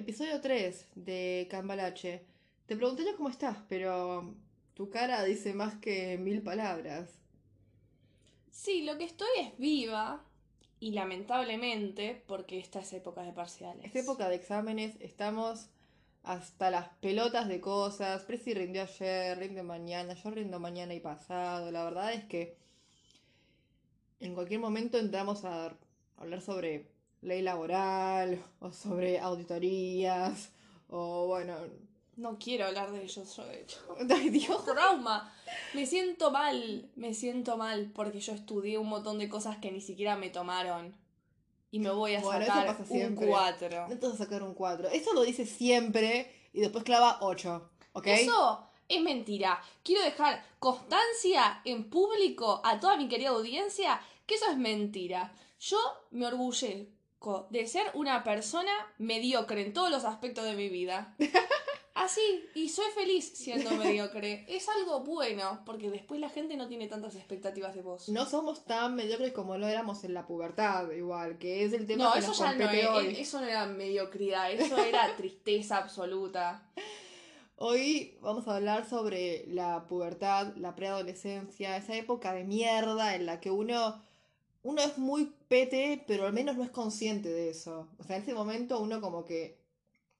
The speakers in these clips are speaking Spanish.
Episodio 3 de Cambalache. Te preguntaría cómo estás, pero tu cara dice más que mil palabras. Sí, lo que estoy es viva y lamentablemente porque esta es época de parciales. Esta época de exámenes estamos hasta las pelotas de cosas. Preci rindió ayer, rinde mañana, yo rindo mañana y pasado. La verdad es que en cualquier momento entramos a hablar sobre ley laboral o sobre auditorías o bueno... No quiero hablar de ellos, yo de hecho. Ay, Dios. Trauma. Me siento mal, me siento mal porque yo estudié un montón de cosas que ni siquiera me tomaron. Y me voy a Bueno, sacar un siempre. 4. No te vas a sacar un 4. Eso lo dice siempre y después clava 8. ¿Ok? Eso es mentira. Quiero dejar constancia en público a toda mi querida audiencia que eso es mentira. Yo me orgullezco de ser una persona mediocre en todos los aspectos de mi vida. Así, y soy feliz siendo mediocre. Es algo bueno, porque después la gente no tiene tantas expectativas de vos. No somos tan mediocres como lo éramos en la pubertad, igual, que es el tema No, que eso nos ya no, compete hoy. eso no era mediocridad, eso era tristeza absoluta. Hoy vamos a hablar sobre la pubertad, la preadolescencia, esa época de mierda en la que uno, uno es muy pete, pero al menos no es consciente de eso. O sea, en ese momento uno como que...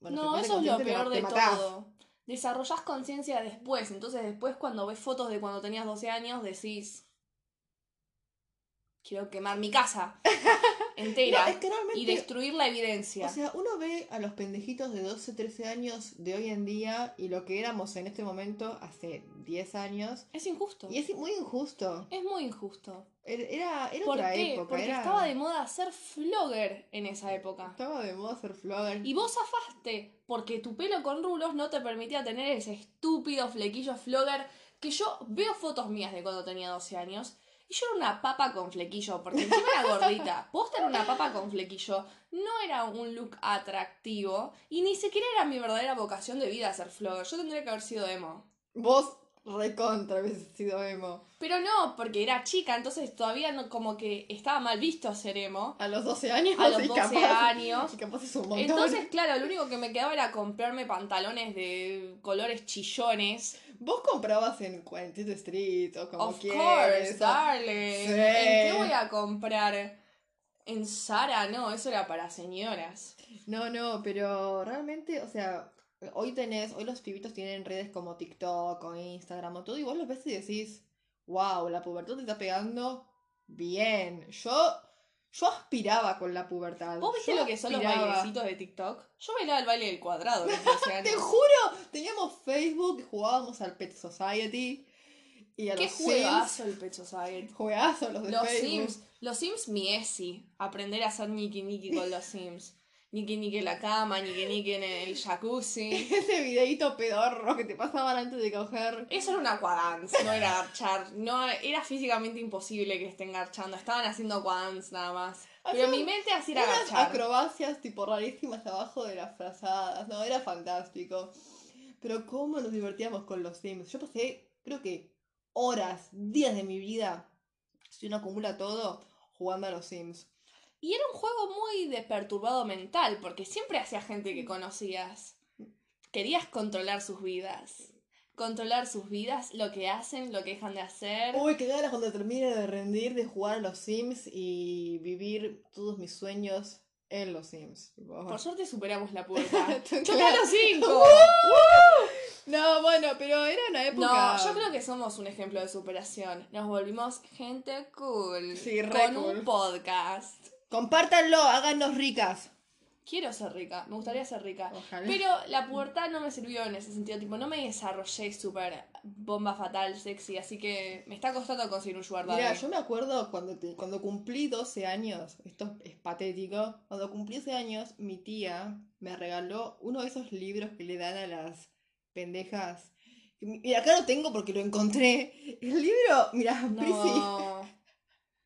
bueno, no, eso es lo peor de matás. todo. Desarrollás conciencia después, entonces después cuando ves fotos de cuando tenías 12 años decís, quiero quemar mi casa entera No, es que realmente- y destruir la evidencia. O sea, uno ve a los pendejitos de 12, 13 años de hoy en día y lo que éramos en este momento hace 10 años. es injusto. Y es muy injusto. Es muy injusto. Era, era, era ¿Por otra qué? época. Porque era- estaba de moda ser flogger en esa época. Estaba de moda ser flogger. Y vos zafaste, porque tu pelo con rulos no te permitía tener ese estúpido flequillo flogger que yo veo fotos mías de cuando tenía 12 años. Y yo era una papa con flequillo, porque encima era gordita. Posta era una papa con flequillo. No era un look atractivo. Y ni siquiera era mi verdadera vocación de vida ser flogger. Yo tendría que haber sido emo. Vos recontra habías sido emo. Pero no, porque era chica, entonces todavía no, como que estaba mal visto ser emo. A los 12 años. A los y 12 capaz, años. Capaz es un montón. Entonces, claro, lo único que me quedaba era comprarme pantalones de colores chillones. Vos comprabas en 47 Street o como of quieras. course, darling. Sí. ¿En qué voy a comprar? En Zara, no, eso era para señoras. No, no, pero realmente, o sea, hoy tenés, hoy los pibitos tienen redes como TikTok o Instagram o todo, y vos los ves y decís, wow, la pubertad te está pegando bien. Yo, yo aspiraba con la pubertad. ¿Vos viste Yo lo que son los aspiraba. bailecitos de TikTok? Yo bailaba el baile del cuadrado. a los 12 años. Te juro, teníamos Facebook, jugábamos al Pet Society y a Qué los juegazo Sims. el Pet Society. Juegazos los de Los Facebook. Sims, los Sims mi Esi. Aprender a hacer Niki Niki con los Sims. Niki Niki en la cama, Niki Niki en el jacuzzi. Ese videito pedorro que te pasaban antes de coger. Eso era una aquadance, no era garchar. No, era físicamente imposible que estén garchando. Estaban haciendo aquadance nada más. Pero mi mente así era Unas garchar. acrobacias tipo rarísimas abajo de las frazadas. No, era fantástico. Pero cómo nos divertíamos con los Sims. Yo pasé, creo que horas, días de mi vida, si uno acumula todo, jugando a los Sims. Y era un juego muy de perturbado mental, porque siempre hacía gente que conocías. Querías controlar sus vidas. Controlar sus vidas, lo que hacen, lo que dejan de hacer. Uy, qué ganas cuando termine de rendir, de jugar a los Sims y vivir todos mis sueños en los Sims. Tipo, Por suerte superamos la pubertad. Claro. ¡Choca los cinco! No, bueno, pero era una época. No, yo creo que somos un ejemplo de superación. Nos volvimos gente cool. Sí, re con cool. un podcast. Compártanlo, háganos ricas. Quiero ser rica, me gustaría ser rica. Ojalá. Pero la pubertad no me sirvió en ese sentido, tipo, no me desarrollé súper bomba fatal, sexy, así que me está costando conseguir un sugar daddy. Mira, yo me acuerdo cuando, te- cuando cumplí 12 años, esto es patético, cuando cumplí 12 años, mi tía me regaló uno de esos libros que le dan a las pendejas. Y acá lo tengo porque lo encontré. El libro, mira, No.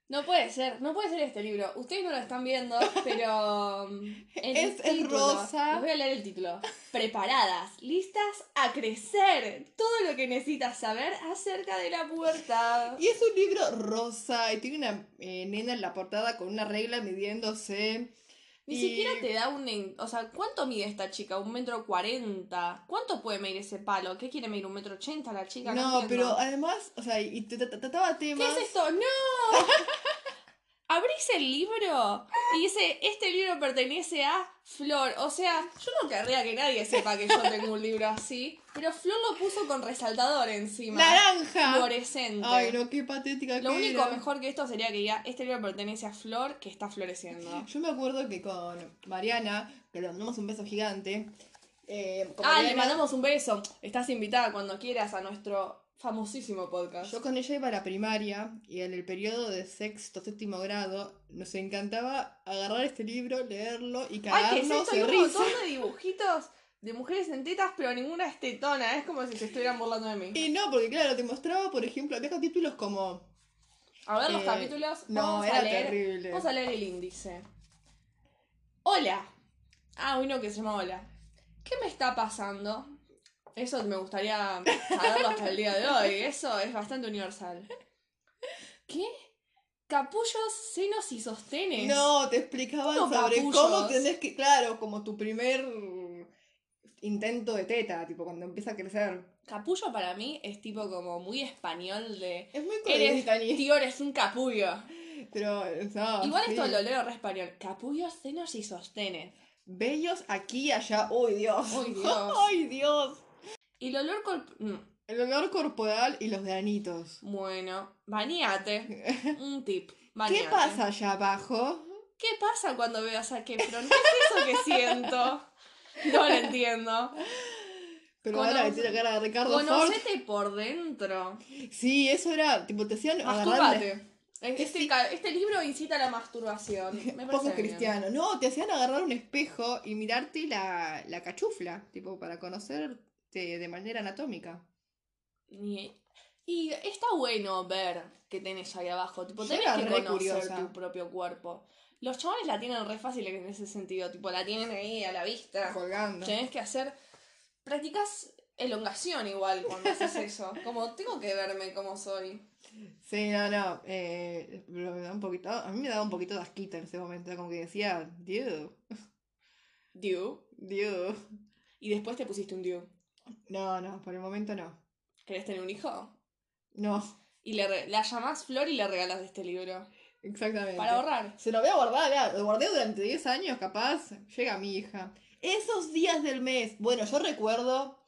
No puede ser, no puede ser este libro. Ustedes no lo están viendo, pero. um, es título- rosa. Les voy a leer el título. Preparadas, listas a crecer. Todo lo que necesitas saber acerca de la pubertad. Y es un libro rosa y tiene una eh, nena en la portada con una regla midiéndose Ni Y- siquiera te da un... en- O sea, ¿cuánto mide esta chica? ¿Un metro cuarenta? ¿Cuánto puede medir ese palo? ¿Qué quiere medir? ¿Un metro ochenta la chica? No, pero además, o sea, y te, trataba ¿Qué temas. es esto? ¡No! Abrís el libro y dice, este libro pertenece a Flor. O sea, yo no querría que nadie sepa que yo tengo un libro así, pero Flor lo puso con resaltador encima. ¡Naranja! Fluorescente. Ay, no, qué patética Lo que único era. mejor que esto sería que diga, este libro pertenece a Flor que está floreciendo. Yo me acuerdo que con Mariana, que le mandamos un beso gigante. eh, Ah, le mandamos un beso. Estás invitada cuando quieras a nuestro famosísimo podcast. Yo con ella iba a la primaria y en el periodo de sexto, séptimo grado nos encantaba agarrar este libro, leerlo y Ay, ¿qué es cagarnos de un risa. montón de dibujitos de mujeres en tetas, pero ninguna es tetona. Es como si se estuvieran burlando de mí. Y no, porque claro, te mostraba, por ejemplo, había capítulos como... A ver los Eh, capítulos. no, vamos era a leer. terrible. Vamos a leer el índice. Hola. Ah, uno que se llama Hola. ¿Qué me está pasando? Eso me gustaría saberlo hasta el día de hoy. Eso es bastante universal. ¿Qué? Capullos, senos y sostenes. No, te explicaban No, sobre capullos. cómo tenés que, claro, como tu primer intento de teta, tipo cuando empieza a crecer. Capullo para mí es tipo como muy español de. Es muy Eres, tío, eres un capullo. Pero, no, Igual sí. esto lo leo re español. Capullos, senos y sostenes. Bellos aquí y allá. ¡Uy, Dios! Uy, Dios. ¡Ay, Dios! Y el olor corp- mm, El olor corporal y los granitos. Bueno, bañate. Un tip. ¿Qué pasa allá abajo? ¿Qué pasa cuando veo a Zac Efron? ¿Qué es eso que siento? No lo entiendo. Pero ahora que tiene cara de Ricardo Ford. Conocete por dentro. Sí, eso era, tipo, te hacían agarrarle-. Este, Sí. este libro incita a la masturbación. Me Poco bien. cristiano. No, te hacían agarrar un espejo y mirarte la, la cachufla, tipo, para conocerte de manera anatómica. Y, y está bueno ver qué tenés ahí abajo. Tipo, tenés que conocer curiosa. tu propio cuerpo. Los chavales la tienen re fácil en ese sentido. Tipo, la tienen ahí a la vista. Colgando. Tenés que hacer. Practicas elongación igual cuando haces eso. Como tengo que verme como soy. Sí, no, no. Eh, me da un poquito, a mí me daba un poquito de asquita en ese momento. Como que decía, Dios, Diu. Dios. Y después te pusiste un Diu. No, no, por el momento no. ¿Querés tener un hijo? No, Y le re- la llamás Flor y le regalas este libro. exactamente. Para ahorrar. Se lo voy a guardar, lo guardé durante 10 años, capaz. Llega mi hija. Esos días del mes. Bueno, yo recuerdo.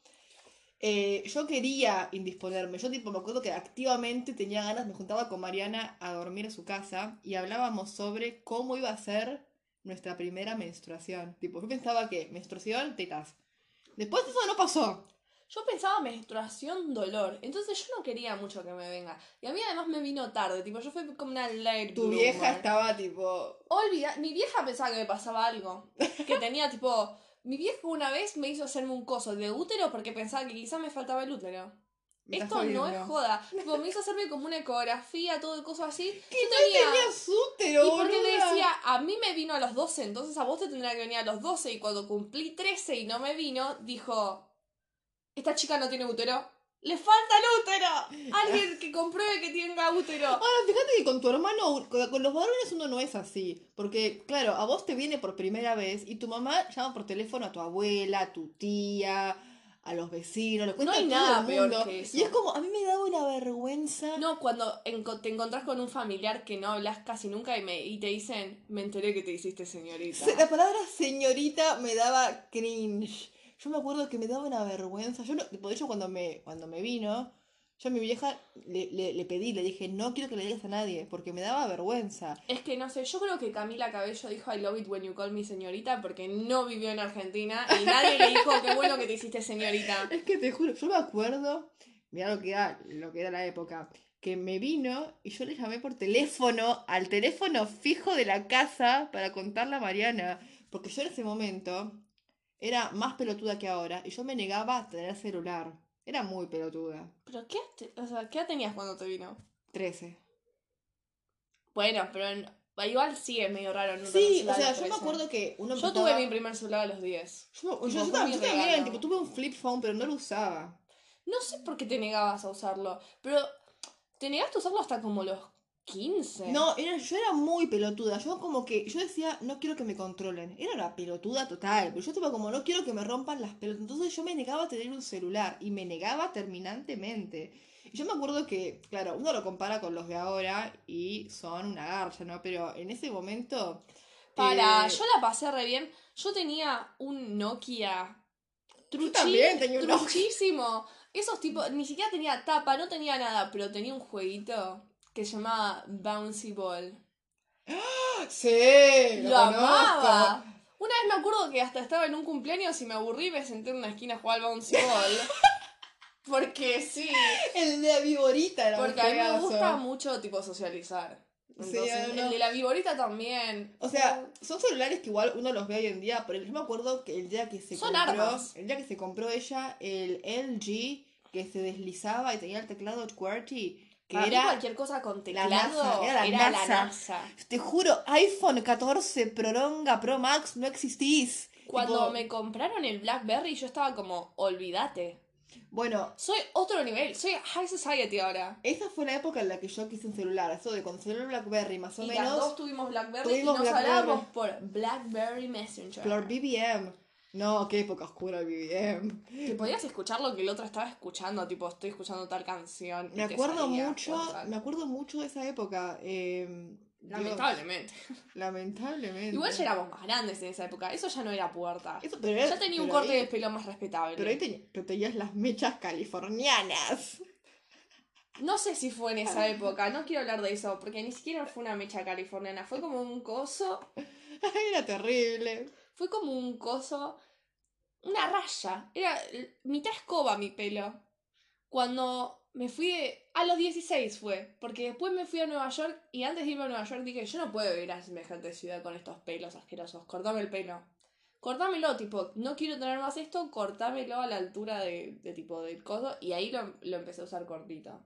eh, yo quería indisponerme. Yo, tipo, me acuerdo que activamente tenía ganas. Me juntaba con Mariana a dormir a su casa y hablábamos sobre cómo iba a ser nuestra primera menstruación. Tipo, yo pensaba que menstruación, tetas. Después eso no pasó. Yo pensaba menstruación, dolor. Entonces yo no quería mucho que me venga. Y a mí además me vino tarde. Tipo, yo fui como una late Tu bloomer. vieja estaba, tipo. Olvida, mi vieja pensaba que me pasaba algo. Que tenía tipo. Mi vieja una vez me hizo hacerme un coso de útero porque pensaba que quizás me faltaba el útero. Esto no es joda. Tipo, me hizo hacerme como una ecografía, todo el coso así. ¿Qué Yo no tenía- tenías útero, Y porque decía, a mí me vino a los 12, entonces a vos te tendría que venir a los 12. Y cuando cumplí 13 y no me vino, dijo: Esta chica no tiene útero. ¡Le falta el útero! Alguien que compruebe que tenga útero. Ahora, fíjate que con tu hermano, con los varones uno no es así. Porque, claro, a vos te viene por primera vez y tu mamá llama por teléfono a tu abuela, a tu tía, a los vecinos, le cuenta hay a todo nada el peor que eso. Y es como, a mí me da una vergüenza. No, cuando enco- te encontrás con un familiar que no hablas casi nunca y, me, y te dicen, me enteré que te hiciste señorita. Se- La palabra señorita me daba cringe. Yo me acuerdo que me daba una vergüenza. Yo, no, de hecho, cuando me, cuando me vino, yo a mi vieja le, le, le pedí, le dije, no quiero que le digas a nadie, porque me daba vergüenza. Es que no sé, yo creo que Camila Cabello dijo I love it when you call me señorita porque no vivió en Argentina y nadie le dijo qué bueno que te hiciste señorita. Es que te juro, yo me acuerdo, mira lo que era, lo que era la época, que me vino y yo le llamé por teléfono al teléfono fijo de la casa para contarle a Mariana, porque yo en ese momento era más pelotuda que ahora y yo me negaba a tener celular. Era muy pelotuda. ¿Pero qué, te- o sea, qué edad tenías cuando te vino? 13. Bueno, pero en- igual sí es medio raro. No Sí, o sea, yo me 13. acuerdo que uno Yo empezaba- tuve mi primer celular a los 10. Yo, yo- yo yo también, tipo, tuve un flip phone, pero no lo usaba. No sé por qué te negabas a usarlo, pero te negaste a usarlo hasta como los 15. No, era- yo era muy pelotuda. Yo como que, yo decía, no quiero que me controlen. Era una pelotuda total. Pero yo estaba como, no quiero que me rompan las pelotas. Entonces yo me negaba a tener un celular. Y me negaba terminantemente. Y yo me acuerdo que, claro, uno lo compara con los de ahora y son una garcha, ¿no? Pero en ese momento... Para, eh, yo la pasé re bien. Yo tenía un Nokia truchi, también tenía un Nokia. truchísimo. Esos tipos, ni siquiera tenía tapa, no tenía nada, pero tenía un jueguito que se llamaba Bouncy Ball. Sí, lo, amaba. Una vez me acuerdo que hasta estaba en un cumpleaños y me aburrí y me senté en una esquina a jugar al Bouncy Ball. Porque sí, El de la viborita era porque a mí me gusta mucho tipo socializar. Sí, Entonces, no, no. el de la viborita también. O sea, son celulares que igual uno los ve hoy en día, pero yo me acuerdo que el día que se Son compró, armas. el día que se compró ella el LG que se deslizaba y tenía el teclado QWERTY, que era, cualquier cosa con la teclado NASA, era la era NASA. la NASA. te juro, iPhone 14 Proronga Pro Max no existís. Cuando Tipo, me compraron el BlackBerry, yo estaba como, olvídate. Bueno, Soy otro nivel, soy high society ahora. esa fue la época en la que yo quise un celular, eso de cuando salió el BlackBerry más o y las menos dos tuvimos BlackBerry tuvimos y nos BlackBerry. hablábamos por BlackBerry Messenger. por BBM. No, qué época oscura el BBM. Que podías escuchar lo que el otro estaba escuchando, tipo, estoy escuchando tal canción. Me acuerdo salía mucho, me acuerdo mucho de esa época. eh, Dios, Lamentablemente. lamentablemente. Igual ya éramos más grandes en esa época, eso ya no era puerta. Eso, pero Ya tenía un corte ahí- de pelo más respetable. Pero ahí pero tenías las mechas californianas. No sé si fue en esa época, no quiero hablar de eso, porque ni siquiera fue una mecha californiana, fue como un coso, Era terrible. Fue como un coso, una raya, era mitad escoba mi pelo. Cuando me fui de... A los 16 fue, porque después me fui a Nueva York y antes de irme a Nueva York dije, yo no puedo ir a semejante ciudad con estos pelos asquerosos, cortame el pelo. Cortámelo, tipo, no quiero tener más esto, cortámelo a la altura de, de tipo del coso y ahí lo, lo empecé a usar cortito.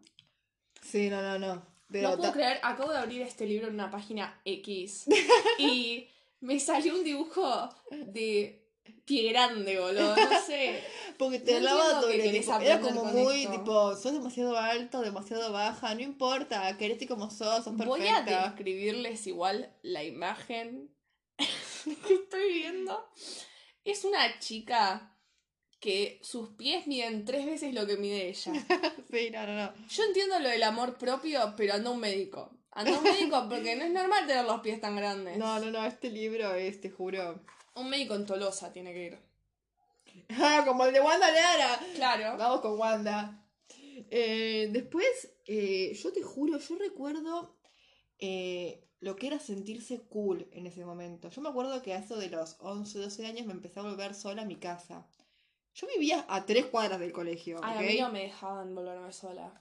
Sí, no, no, no. Pero no puedo creer, acabo de abrir este libro en una página X y me salió un dibujo de pie grande, boludo. No sé. porque te no hablaba entiendo todo Era como muy esto. tipo, sos demasiado alto, demasiado baja, no importa, querete como sos, sos Voy a perfecta. describirles igual la imagen que estoy viendo. Es una chica que sus pies miden tres veces lo que mide ella. Sí, no, no, no. Yo entiendo lo del amor propio, pero anda un médico. Anda un médico porque no es normal tener los pies tan grandes. No, no, no, este libro es, te juro. Un médico en Tolosa tiene que ir. Ah, como el de Wanda Lara. Claro. Vamos con Wanda. Eh, después, eh, yo te juro, yo recuerdo eh, lo que era sentirse cool en ese momento. Yo me acuerdo que a eso de los 11, 12 años me empecé a volver sola a mi casa. Yo vivía a tres cuadras del colegio, Ay, a mí no me dejaban volverme sola.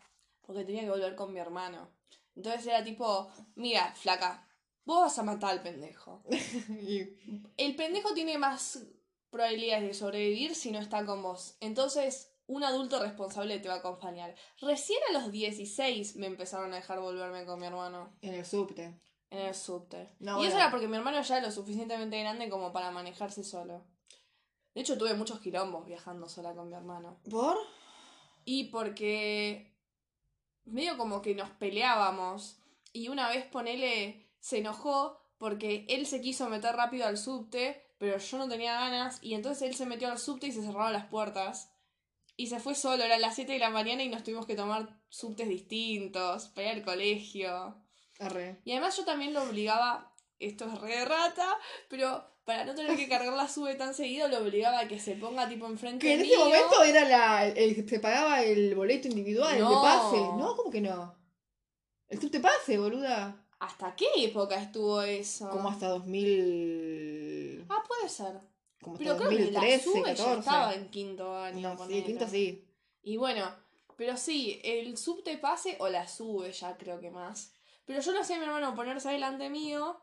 Porque tenía que volver con mi hermano. Entonces era tipo, mira, flaca, vos vas a matar al pendejo. El pendejo tiene más probabilidades de sobrevivir si no está con vos. Entonces, un adulto responsable te va a acompañar. Recién a los 16 me empezaron a dejar volverme con mi hermano en el subte. en el subte. No, y bueno. eso era porque mi hermano ya era lo suficientemente grande como para manejarse solo. De hecho, tuve muchos quilombos viajando sola con mi hermano. ¿Por? Y porque medio como que nos peleábamos. Y una vez ponele, se enojó porque él se quiso meter rápido al subte, pero yo no tenía ganas. Y entonces él se metió al subte y se cerraron las puertas. Y se fue solo, eran las 7 de la mañana y nos tuvimos que tomar subtes distintos, para ir al colegio. Arre. Y además yo también lo obligaba, esto es re de rata, pero para no tener que cargar la sube tan seguido, lo obligaba a que se ponga tipo enfrente Que en mío. ese momento era la. el- se pagaba el boleto individual, el de pase. No, ¿cómo que no? El subte pase, boluda. ¿Hasta qué época estuvo eso? Como hasta 2000. Ah, puede ser. Como hasta Pero creo que la 2013, sube ya 14. estaba en quinto año. No, sí, quinto sí. Y bueno, pero sí, el subte pase o la sube ya creo que más. Pero yo lo hacía a mi hermano ponerse delante mío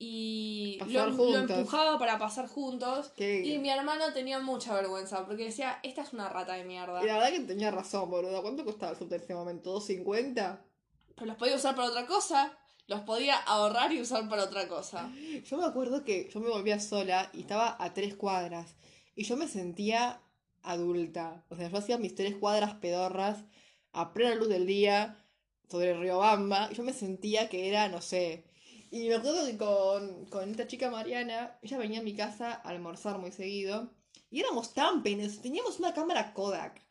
y lo, juntos. empujaba para pasar juntos. Y mi hermano tenía mucha vergüenza porque decía, esta es una rata de mierda. Y la verdad que tenía razón, boluda. ¿Cuánto costaba el subte en ese momento? ¿2.50? Pero los podía usar para otra cosa, los podía ahorrar y usar para otra cosa. Yo me acuerdo que yo me volvía sola y estaba a tres cuadras. Y yo me sentía adulta. O sea, yo hacía mis tres cuadras pedorras a plena luz del día, sobre Riobamba, y yo me sentía que era, no sé. Y me acuerdo que con, con esta chica Mariana, ella venía a mi casa a almorzar muy seguido, y éramos tan penes, teníamos una cámara Kodak.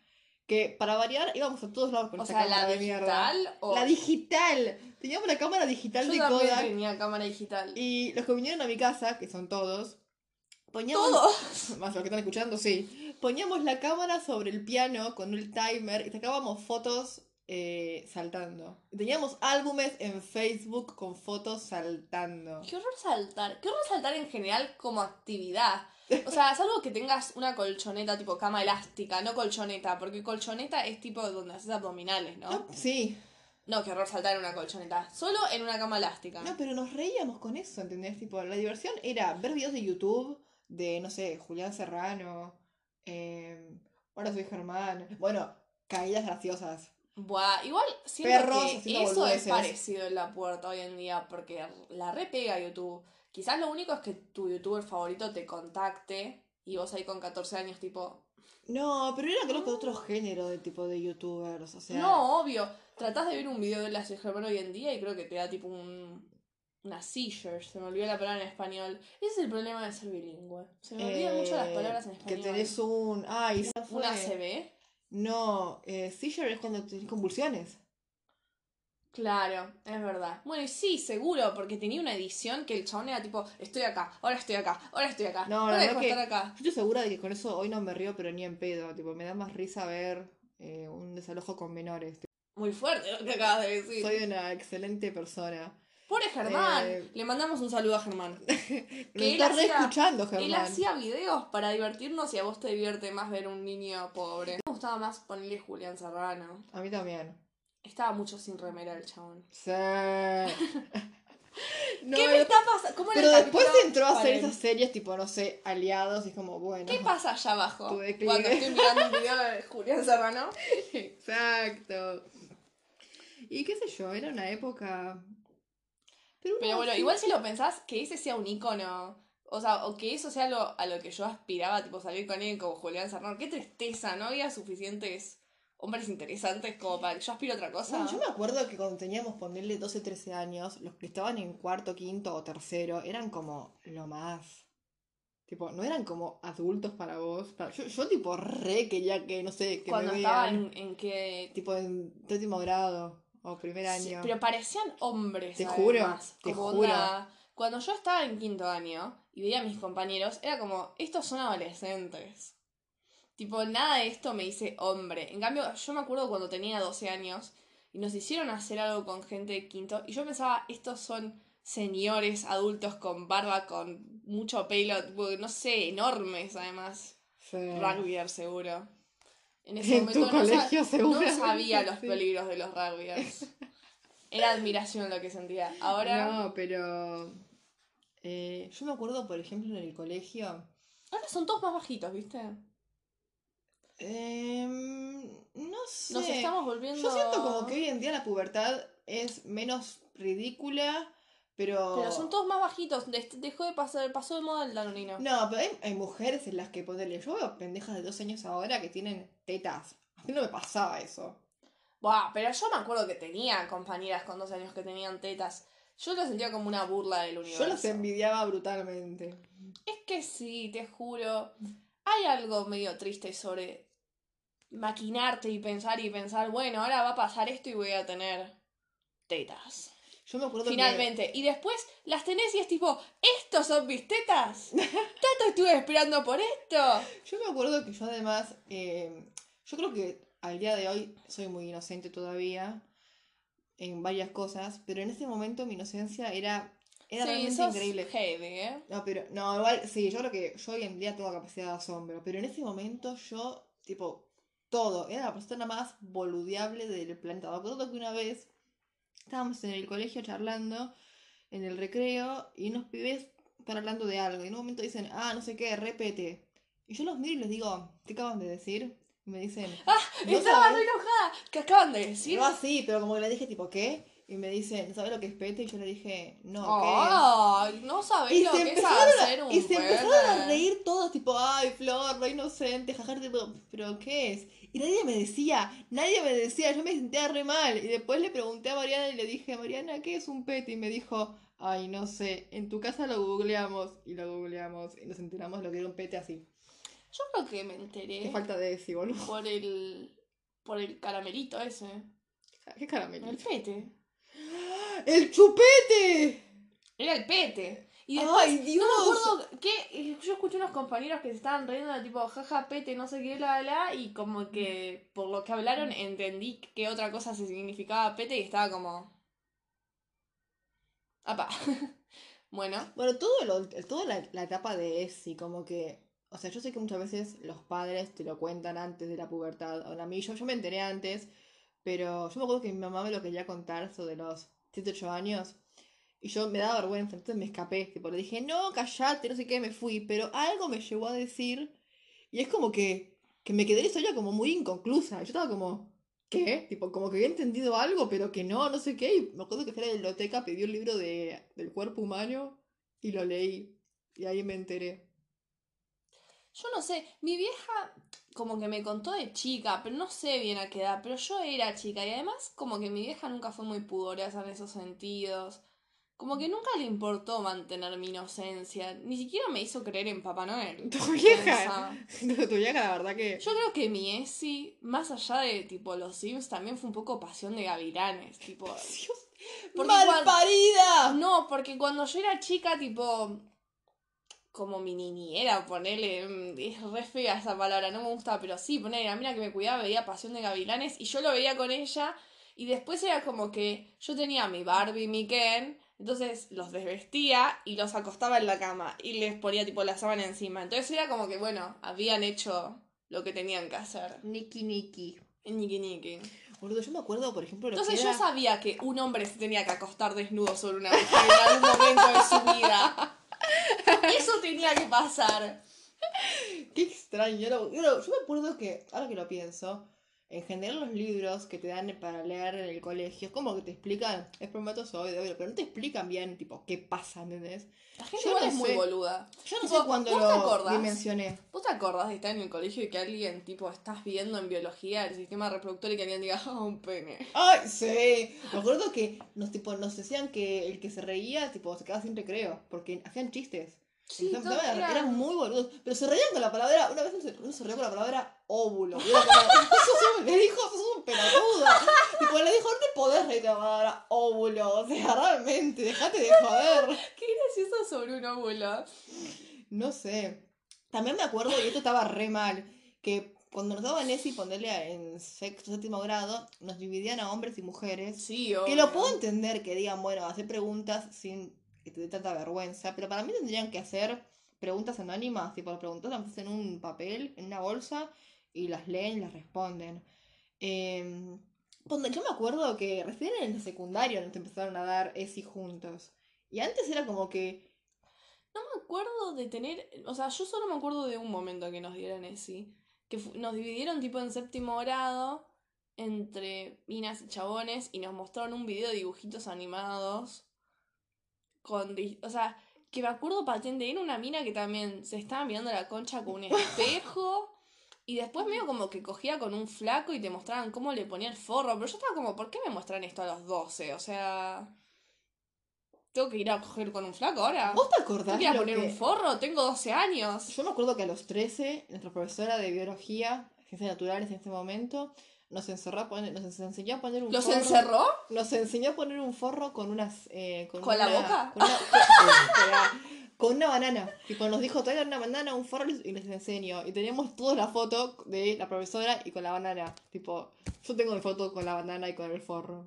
Que para variar íbamos a todos lados con O esa sea, cámara la de mierda. digital o... La digital. Teníamos la cámara digital Yo de Kodak. tenía cámara digital. Y los que vinieron a mi casa, que son todos, poníamos. ¿Todos? Más los que están escuchando, sí. Poníamos la cámara sobre el piano con el timer y sacábamos fotos eh, saltando. Teníamos álbumes en Facebook con fotos saltando. Qué horror saltar. Qué horror saltar en general como actividad. O sea, salvo que tengas una colchoneta tipo cama elástica, no colchoneta, porque colchoneta es tipo donde haces abdominales, ¿no? No, sí. No, qué horror saltar en una colchoneta. Solo en una cama elástica. No, pero nos reíamos con eso, ¿entendés? Tipo, la diversión era ver videos de YouTube de, no sé, Julián Serrano. eh, ahora soy Germán. Bueno, caídas graciosas. Buah, igual siento Perros que haciendo eso es parecido en la puerta hoy en día, porque la repega YouTube. Quizás lo único es que tu youtuber favorito te contacte y vos ahí con 14 años tipo, No, pero era creo que otro género de tipo de youtubers. O sea. no, obvio, tratás de ver un video de las Germán hoy en día y creo que te da tipo un una seizure, se me olvidó la palabra en español. Ese es el problema de ser bilingüe. Se me olvidan mucho las eh, palabras en español. Que tenés un. Ay, fue. una CB. No, eh, seizure es cuando tenés convulsiones. Claro, es verdad. Bueno, y sí, seguro, porque tenía una edición que el chabón era tipo, estoy acá, ahora estoy acá, ahora estoy acá. No, la dejo de que- estar acá. Yo estoy segura de que con eso hoy no me río, pero ni en pedo. Tipo, me da más risa ver eh, un desalojo con menores. Muy fuerte lo que acabas de decir. Soy una excelente persona. Pobre Germán. Eh, Le mandamos un saludo a Germán. Lo él estás re hacía- escuchando, Él Germán. hacía videos para divertirnos y a vos te divierte más ver un niño pobre. Me gustaba más ponerle Julián Serrano. A mí también. Estaba mucho sin remera el chabón. Sí. No, ¿Qué me está pasando? ¿Cómo pero después entró a hacer esas series tipo, no sé, aliados y es como, bueno. ¿Qué pasa allá abajo? Cuando estoy mirando un video de Julián Serrano. Exacto. Y qué sé yo, era una época. Pero, bueno, igual si lo pensás, que ese sea un icono. O sea, o que eso sea lo, a lo que yo aspiraba, tipo salir con alguien como Julián Serrano. Qué tristeza, no había suficientes hombres interesantes como para que yo aspiro a otra cosa. Bueno, yo me acuerdo que cuando teníamos, ponerle 12, 13 años, los que estaban en cuarto, quinto o tercero eran como lo más. Tipo, no eran como adultos para vos. para- Yo, yo tipo, re quería que, no sé, que Cuando me estaba vean. en, en que... Tipo, en séptimo grado o primer Sí, año. pero parecían hombres. Te además, te como juro. Cuando yo estaba en quinto año y veía a mis compañeros, era como, estos son adolescentes. Tipo, nada de esto me dice hombre. En cambio, yo me acuerdo cuando tenía 12 años y nos hicieron hacer algo con gente de quinto y yo pensaba, estos son señores adultos con barba, con mucho pelo, no sé, enormes además. Sí. Rugbyers seguro. En ese En tu momento no, sa- colegio, no seguramente, sabía los sí. peligros de los rugbyers. Era admiración lo que sentía. Ahora, No, pero. eh, yo me acuerdo, por ejemplo, en el colegio. ahora son todos más bajitos, ¿viste? em, no sé. Nos estamos volviendo. Yo siento como que hoy en día la pubertad es menos ridícula, pero. Pero son todos más bajitos. Dejó de pasar, pasó de moda el danonino. No, pero hay, hay mujeres en las que ponerle. Yo veo pendejas de dos años ahora que tienen tetas. A mí no me pasaba eso. Buah, pero yo me acuerdo que tenía compañeras con dos años que tenían tetas. Yo lo sentía como una burla del universo. Yo las envidiaba brutalmente. Es que sí, te juro. Hay algo medio triste sobre maquinarte y pensar y pensar, bueno, ahora va a pasar esto y voy a tener tetas. Yo me acuerdo que- Finalmente. Y después las tenés y es tipo, ¿estos son mis tetas? Tanto estuve esperando por esto. Yo me acuerdo que yo además, eh, yo creo que al día de hoy soy muy inocente todavía en varias cosas, pero en ese momento mi inocencia era, era sí, realmente sos increíble. heavy, ¿eh? No, pero, no, igual, sí, yo creo que yo hoy en día tengo capacidad de asombro, pero en ese momento yo, tipo, todo, era la persona más boludeable del planeta. Me acuerdo que una vez estábamos en el colegio charlando, en el recreo, y unos pibes están hablando de algo, y en un momento dicen, ah, no sé qué, repete. Y yo los miro y les digo, ¿qué acaban de decir? Y me dicen, Ah, ¿No estaba re enojada. ¿Qué acaban de decir? no así, pero como que le dije, tipo, ¿qué? Y me dicen, ¿sabes lo que es pete? Y yo le dije, no, ¿qué es? Ay, no sabés Y lo que es hacer un y se empezaron a reír todos, tipo, ay, Flor, re inocente, jajar, tipo, ¿pero qué es? Y nadie me decía, nadie me decía, yo me sentía re mal. Y después le pregunté a Mariana y le dije, Mariana, ¿qué es un pete? Y me dijo, ay, no sé, en tu casa lo googleamos. Y lo googleamos y nos enteramos lo que era un pete así. Yo creo que me Qué enteré falta de decir, boludo. por el por el caramelito ese. ¿Qué caramelo? El pete. ¡El chupete! Era el pete. Y después, ¡Ay, Dios! no me acuerdo que eh, yo escuché unos compañeros que se estaban riendo de tipo jaja pete, no sé qué, la la, y como que por lo que hablaron entendí que otra cosa se significaba pete y estaba como. Apa. bueno. Bueno, todo lo, toda la, la etapa de ESI, como que. O sea, yo sé que muchas veces los padres te lo cuentan antes de la pubertad. Ahora, a mí, yo, yo me enteré antes, pero yo me acuerdo que mi mamá me lo quería contar, eso de los 7, 8 años. Y yo me daba vergüenza, entonces me escapé. Tipo, le dije, no, callate, no sé qué, me fui. Pero algo me llegó a decir. Y es como que, que me quedé la historia como muy inconclusa. Yo estaba como, ¿qué? Tipo, como que había entendido algo, pero que no, no sé qué. Y me acuerdo que fui a la biblioteca, pedí un libro de, del cuerpo humano y lo leí. Y ahí me enteré. Yo no sé, mi vieja como que me contó de chica, pero no sé bien a qué edad, pero yo era chica y además como que mi vieja nunca fue muy pudorosa en esos sentidos. Como que nunca le importó mantener mi inocencia, ni siquiera me hizo creer en Papá Noel. Tu vieja. Tu vieja, la verdad que. Yo creo que mi ESI, más allá de tipo los Sims, también fue un poco pasión de gavilanes, tipo... ¡Mal parida! No, porque cuando yo era chica, tipo, como mi niñera, ponele, mm, es re fea esa palabra, no me gusta, pero sí, ponele, la mina que me cuidaba veía Pasión de Gavilanes y yo lo veía con ella y después era como que yo tenía mi Barbie, mi Ken, entonces los desvestía y los acostaba en la cama y les ponía tipo la sábana encima. Entonces era como que, bueno, habían hecho lo que tenían que hacer. Niki Niki. Niki niki. Boludo, yo me acuerdo, por ejemplo, lo Entonces que yo era... sabía que un hombre se tenía que acostar desnudo sobre una mujer en algún momento de su vida. Eso tenía que pasar. Qué extraño. Yo, me acuerdo que, ahora que lo pienso, en general los libros que te dan para leer en el colegio, es como que te explican, es espermatozoide, pero no te explican bien, tipo, qué pasa, ¿entendés? La gente Yo igual no es muy sé. boluda. Yo no Tipo, sé cuándo ¿vos te lo acordás? dimensioné. ¿Vos te acordás de estar en el colegio y que alguien, tipo, estás viendo en biología el sistema reproductor y que alguien diga, oh, un pene? ¡Ay, sí! Me acuerdo que nos, tipo, nos decían que el que se reía, tipo, se quedaba sin recreo, porque hacían chistes. Sí, eran, era- eran muy boludos. Pero se reían con la palabra. Una vez uno se, rió con la palabra óvulo. Y era como, "Sos un- le dijo, sos un pelotudo. Tipo, le dijo, no te podés reír con la palabra óvulo. O sea, realmente, dejate de joder. Qué gracioso sobre un óvulo. No sé. También me acuerdo, y esto estaba re mal, que cuando nos daban ESI, ponerle en sexto, séptimo grado, nos dividían a hombres y mujeres. Sí, Que obvio. lo puedo entender que digan, bueno, hacer preguntas sin que te dé tanta vergüenza, pero para mí tendrían que hacer preguntas anónimas, tipo preguntas en un papel, en una bolsa, y las leen y las responden. Cuando yo me acuerdo que recién en el secundario nos empezaron a dar ESI juntos. Y antes era como que, No me acuerdo de tener. O sea, yo solo me acuerdo de un momento que nos dieron ese. Que nos dividieron tipo en séptimo grado entre minas y chabones y nos mostraron un video de dibujitos animados. Con. O sea, que me acuerdo patente. Era una mina que también se estaba mirando la concha con un espejo. Y después medio como que cogía con un flaco y te mostraban cómo le ponía el forro. Pero yo estaba como, ¿por qué me muestran esto a los 12? O sea. ¿Tengo que ir a coger con un flaco ahora? ¿vos te ¿Tengo acordás que ir a lo poner que- un forro? Tengo 12 años. Yo me acuerdo que a los 13, nuestra profesora de biología, ciencias naturales en ese momento, nos encerró a poner, nos enseñó a poner un ¿Los forro. encerró? Nos enseñó a poner un forro con unas. eh, con, ¿Con la boca? Con una, con- una banana. Tipo, nos dijo, traigan una banana, un forro y les enseño. Y teníamos toda la foto de la profesora y con la banana. Tipo, yo tengo mi foto con la banana y con el forro.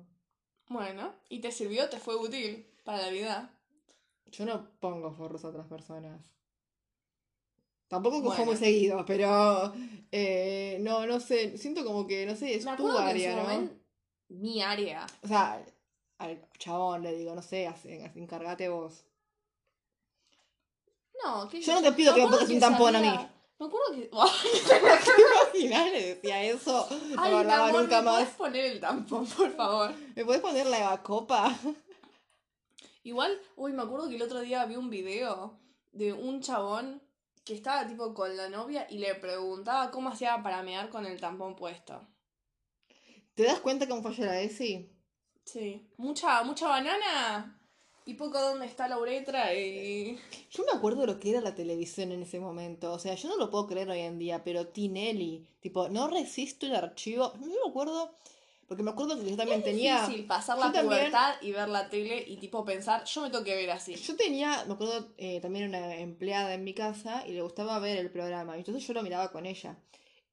Bueno, ¿y te sirvió? ¿Te fue útil para la vida? Yo no pongo forros a otras personas. Tampoco cojo Bueno. muy seguido, pero. eh, no, no sé. Siento como que, no sé, es Me tu área, ¿no? momento... Mi área. O sea, al chabón le digo, no sé, encargate vos. No, que Yo no te pido que me pongas un tampón a mí. Me acuerdo que. ¿Te imaginas? Le decía eso. No Ay, me hablaba amor, nunca ¿me más. puedes poner el tampón, por favor? ¿Me puedes poner la copa? Igual, uy, me acuerdo que el otro día vi un video de un chabón que estaba tipo con la novia y le preguntaba cómo hacía para mear con el tampón puesto. ¿Te das cuenta cómo falla la ESI? Sí. Mucha, mucha banana y poco dónde está la uretra y. Yo me acuerdo lo que era la televisión en ese momento. O sea, yo no lo puedo creer hoy en día, pero Tinelli, tipo, no resisto el archivo. Yo me acuerdo, porque me acuerdo que yo también tenía. difícil pasar la también- pubertad y ver la tele y tipo pensar, yo me tengo que ver así. Yo tenía, me acuerdo, eh, también una empleada en mi casa y le gustaba ver el programa. y Entonces yo lo miraba con ella.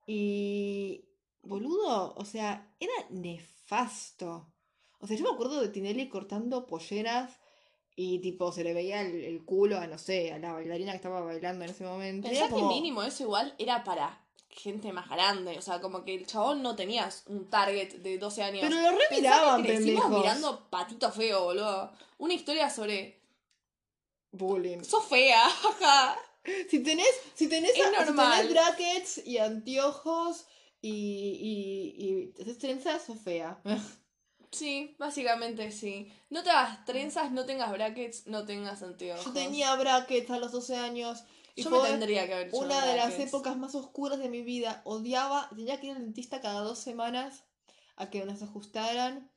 Y, boludo, o sea, era nefasto. O sea, yo me acuerdo de Tinelli cortando polleras y tipo se le veía el, el culo a, no sé, a la bailarina que estaba bailando en ese momento. Pensá Era que como- mínimo eso igual era para gente más grande. O sea, como que el chabón no tenía un target de 12 años. Pero lo re Pensá miraban, que crecimos pendejos. mirando Patito Feo, boludo. Una historia sobre. Bullying. ¡Sos fea! Si tenés, si tenés, Es si normal. tenés brackets y anteojos y, y, y trenzas, sos fea. sí, básicamente sí. No te hagas trenzas, no tengas brackets, no tengas anteojos. Yo tenía brackets a los 12 años. Y Yo me tendría que haber hecho una de las épocas más oscuras de mi vida. Odiaba, tenía que ir al dentista cada dos semanas a que nos ajustaran.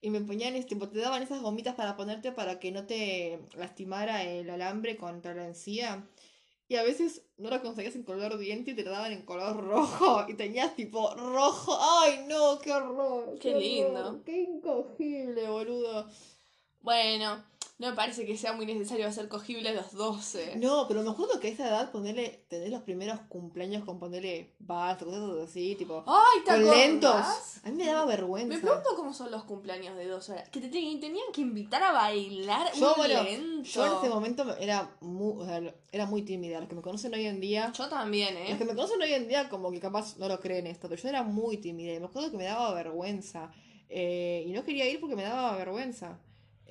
Y me ponían, este, tipo, te daban esas gomitas para ponerte para que no te lastimara el alambre contra la encía. Y a veces no la conseguías en color diente y te la daban en color rojo. Y tenías tipo rojo. ¡Ay, no! ¡Qué horror! Qué lindo. ¡Qué incogible, boludo! Bueno, no me parece que sea muy necesario hacer cogible a los 12. No, pero me acuerdo que a esa edad ponerle, tener los primeros cumpleaños con ponerle o cosas así, tipo, ¡Ay, te con lentos. A mí me daba vergüenza. Me pregunto cómo son los cumpleaños de dos horas. Que te te- tenían que invitar a bailar Yo, un bueno, lento. Yo en ese momento era muy, o sea, era muy tímida. Los que me conocen hoy en día, Yo también, los ¿eh? que me conocen hoy en día como que capaz no lo creen esto, pero yo era muy tímida. Y me acuerdo que me daba vergüenza. Eh, y no quería ir porque me daba vergüenza.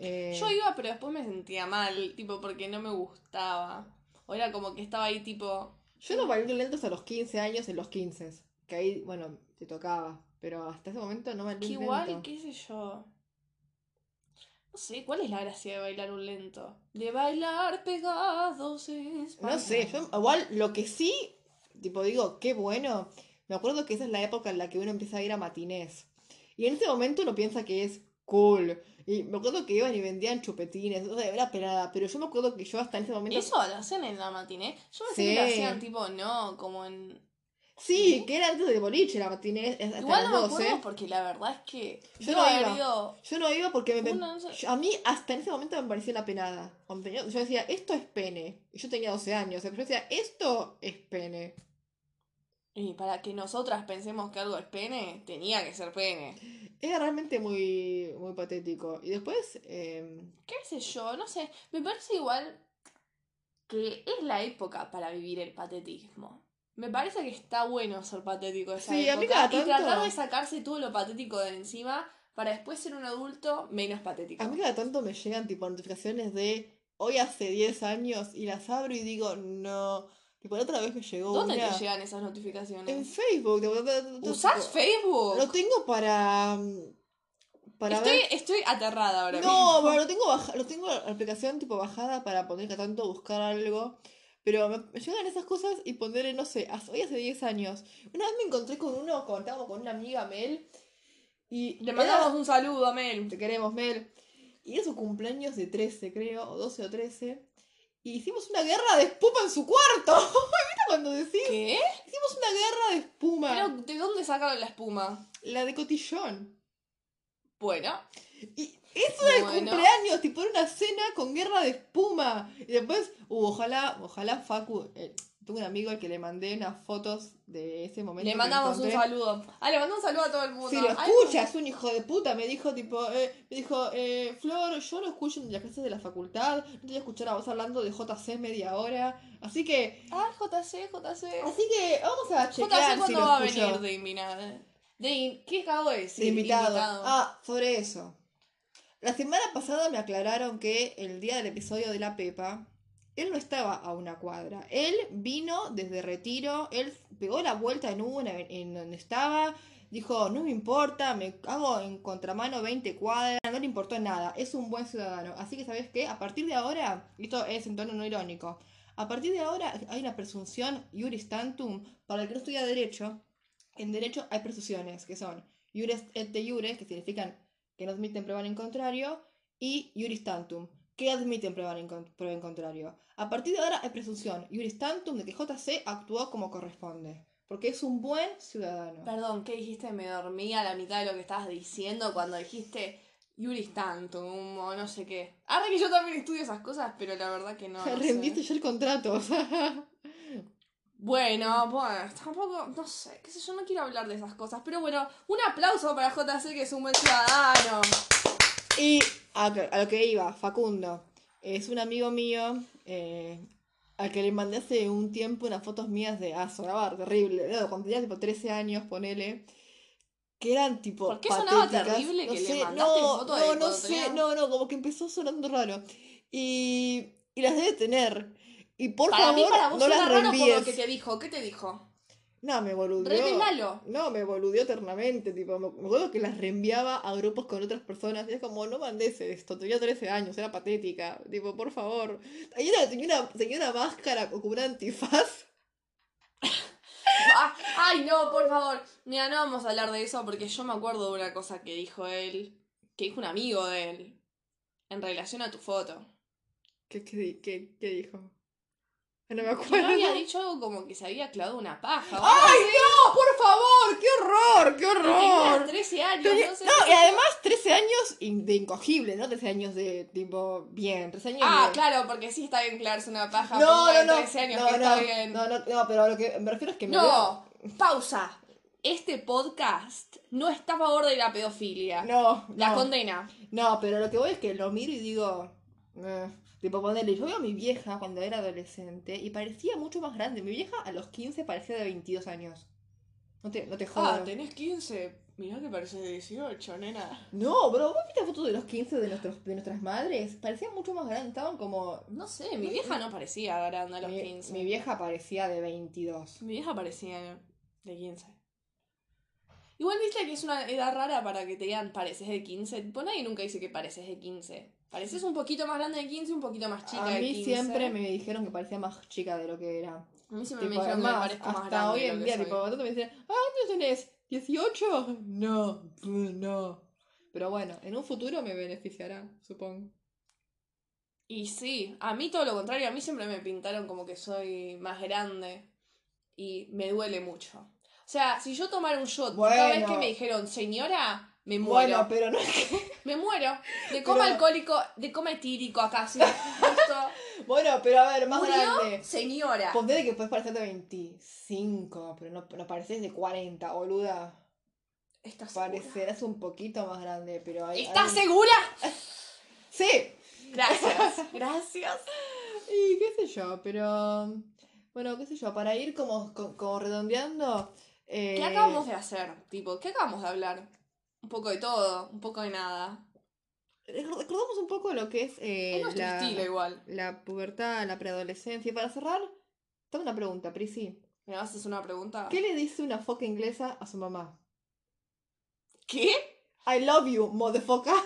Eh, Yo iba, pero después me sentía mal, tipo, porque no me gustaba. O era como que estaba ahí, tipo. yo no bailé lento hasta los 15 años en los 15. Que ahí, bueno, te tocaba. Pero hasta ese momento no bailé Que igual, qué sé yo. No sé, ¿cuál es la gracia de bailar un lento? De bailar pegados es No sé, yo igual lo que sí, tipo digo, qué bueno. Me acuerdo que esa es la época en la que uno empieza a ir a matinés. Y en ese momento uno piensa que es cool. Y me acuerdo que iban y vendían chupetines, o sea, era pelada, pero yo me acuerdo que yo hasta en ese momento... ¿Eso lo hacen en la matiné? Yo pensé Sí. que lo hacían, tipo, no, como en. Sí, que era antes de boliche la matinés, hasta Igual las no me 12. acuerdo porque la verdad es que. Yo no iba. ido- Yo no iba porque me, Una, a mí hasta en ese momento me parecía una penada. Yo decía, esto es pene. Y yo tenía 12 años, yo decía, esto es pene. Y para que nosotras pensemos que algo es pene, tenía que ser pene. Era realmente muy, muy patético. Y después... em, ¿Qué sé yo? No sé. Me parece igual que es la época para vivir el patetismo. Me parece que está bueno ser patético esa Sí, a mí época cada y tratar tanto- de sacarse todo lo patético de encima para después ser un adulto menos patético. A mí cada tanto me llegan tipo notificaciones de hoy hace 10 años y las abro y digo, no. Tipo, la otra vez me llegó ¿Dónde una. te llegan esas En notificaciones? Facebook. ta- ta- ¿Usás Facebook? Lo tengo para. mm, Para estoy, ver. estoy aterrada ahora No, mismo. pero lo tengo, baja... lo tengo la aplicación tipo bajada para poner cada tanto buscar algo. Pero me, llegan esas cosas y ponerle, no sé, hace- hoy hace 10 años. Una vez me encontré con uno, cuando estábamos con una amiga Mel. Y Le mandamos un saludo a Mel. Te queremos, Mel. Y era su cumpleaños de 13, creo, o 12 o 13. Y hicimos una guerra de espuma en su cuarto. ¿Viste cuando decís? ¿Qué? Hicimos una guerra de espuma. ¿Pero de dónde sacaron la espuma? La de cotillón. Bueno, Y eso era el Bueno. cumpleaños, tipo era una cena con guerra de espuma. Y después, uh, ojalá, ojalá Facu. eh, tengo un amigo al que le mandé unas fotos de ese momento. le mandamos un saludo. Ah, le mandamos un saludo a todo el mundo. Si lo escucha, es un hijo de puta. Me dijo, tipo, eh, me dijo, eh, Flor, yo lo escucho en las clases de la facultad. No te voy a escuchar a vos hablando de JC media hora. Así que, Ah, JC, JC. así que vamos a JC, chequear si ¿cuándo lo va a venir de invitado? De in- ¿Qué acabo de De decir? invitado. Ah, sobre eso. La semana pasada me aclararon que el día del episodio de la Pepa él no estaba a una cuadra. Él vino desde retiro, él pegó la vuelta en una, en donde estaba, dijo, no me importa, me hago en contramano 20 cuadras, no le importó nada, es un buen ciudadano. Así que, ¿sabes qué? A partir de ahora, esto es en tono no irónico, a partir de ahora hay una presunción juris tantum para el que no estudia derecho. En derecho hay presunciones, que son juris et de jure, que significan que no admiten prueba en contrario, y juris tantum, que admiten prueba en, prueba en contrario. A partir de ahora hay presunción juris tantum de que JC actuó como corresponde. Porque es un buen ciudadano. Perdón, ¿qué dijiste? Me dormí a la mitad de lo que estabas diciendo cuando dijiste Juris Tantum o no sé qué. Ahora que yo también estudio esas cosas, pero la verdad que no. no Rendiste ya el contrato. Bueno, bueno, tampoco, no sé, qué sé yo, no quiero hablar de esas cosas, pero bueno, un aplauso para JC que es un buen ciudadano. Y a, lo que iba, Facundo, es un amigo mío, eh, al que le mandé hace un tiempo unas fotos mías de ah, sonaba terrible, cuando tenía tipo 13 años, ponele, que eran tipo ¿Por qué sonaba terrible que le mandaste no, fotos no, no sé, no, no, como que empezó sonando raro. Y, y las debe tener. Y por para favor, mí, para vos no las raro por lo que te dijo. ¿Qué te dijo? No, me boludeó. Revelalo. No, me boludeó eternamente. Tipo, me acuerdo que las reenviaba a grupos con otras personas. Y es como, no mandes esto. Tenía 13 años, era patética. Tipo, por favor. Tenía una, tenía una, tenía una máscara con una antifaz. Ah, Ay, no, por favor. Mira, no vamos a hablar de eso porque yo me acuerdo de una cosa que dijo él. Que dijo un amigo de él. En relación a tu foto. ¿Qué, qué, qué, qué dijo? No me acuerdo. no había dicho algo como que se había clavado una paja. ¡Ay, no! ¡Por favor! ¡Qué horror! ¡Qué Tenía horror! 13 años, Tenía- no sé. No, y además 13 años de incogible, ¿no? 13 años de tipo bien, 13 años Ah, de... claro, porque sí está bien clavarse una paja. No, no, no. 13 años, no, que no, está bien. no, no, no, pero a lo que me refiero es que me No, pausa. Este podcast no está a favor de la pedofilia. No, La condena. No, pero lo que voy es que lo miro y digo. eh, tipo, ponerle. Yo veo a mi vieja cuando era adolescente y parecía mucho más grande. Mi vieja a los 15 parecía de 22 años. No te, no te jodas. Ah, tenés 15. Mirá que parece de 18, nena. No, bro, ¿vos viste fotos de los 15 de, nuestros, de nuestras madres? Parecían mucho más grandes. Estaban como. No sé, mi vieja no parecía grande a los Mi, 15. mi vieja parecía de 22. Mi vieja parecía de 15. Igual viste que es una edad rara para que te digan pareces de 15. Tipo, nadie nunca dice que pareces de 15. Pareces un poquito más grande de 15 y un poquito más chica a de mí 15. siempre me dijeron que parecía más chica de lo que era. A mí siempre Tipo, me dijeron que me parezco más hasta grande. hoy de lo en día, soy. tipo, ¿cuánto me dicen? Ah, ¿cuántos tenés? ¿18? No, no. Pero bueno, en un futuro me beneficiará, supongo. Y sí, a mí todo lo contrario, a mí siempre me pintaron como que soy más grande y me duele mucho. O sea, si yo tomara un shot por cada vez Bueno. que me dijeron señora, me muero. Bueno, pero no es que... Me muero. De coma Pero- alcohólico, de coma etílico acá, sí. Bueno, pero a ver, más ¿Murió? grande. Señora. Ponte que puedes parecer de 25, pero no, no pareces de 40, boluda. ¿Estás segura? Parecerás un poquito más grande, pero hay... ¿Estás hay- segura? Sí. Gracias. Gracias. Y qué sé yo, pero... Bueno, qué sé yo, para ir como, co- como redondeando... eh, ¿Qué acabamos de hacer? Tipo, ¿qué acabamos de hablar? Un poco de todo, un poco de nada. record- Recordamos un poco lo que es eh, es nuestro la, estilo igual. la pubertad, la preadolescencia. Y para cerrar, tengo una pregunta, Prisi. ¿Me hacer una pregunta? ¿Qué le dice una foca inglesa a su mamá? ¿Qué? I love you, motherfucker.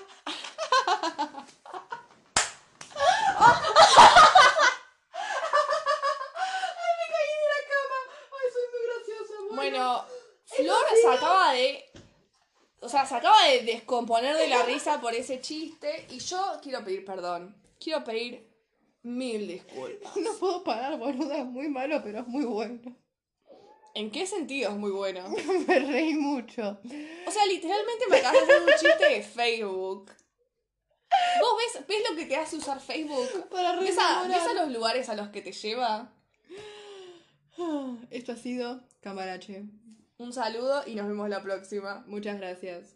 Ay, me caí de la cama. Ay, soy muy graciosa. Bueno, Flor se acaba de. O sea, se acaba de descomponer de la risa por ese chiste. Y yo quiero pedir perdón. Quiero pedir mil disculpas. No puedo parar, boluda. Es muy malo, pero es muy bueno. ¿En qué sentido es muy bueno? Me reí mucho. O sea, literalmente me acabas de hacer un chiste de Facebook. ¿Vos ves, ves lo que te hace usar Facebook? Para ¿Ves a, ves a los lugares a los que te lleva? Ah, Esto ha sido Camarache. Un saludo y nos vemos la próxima. Muchas gracias.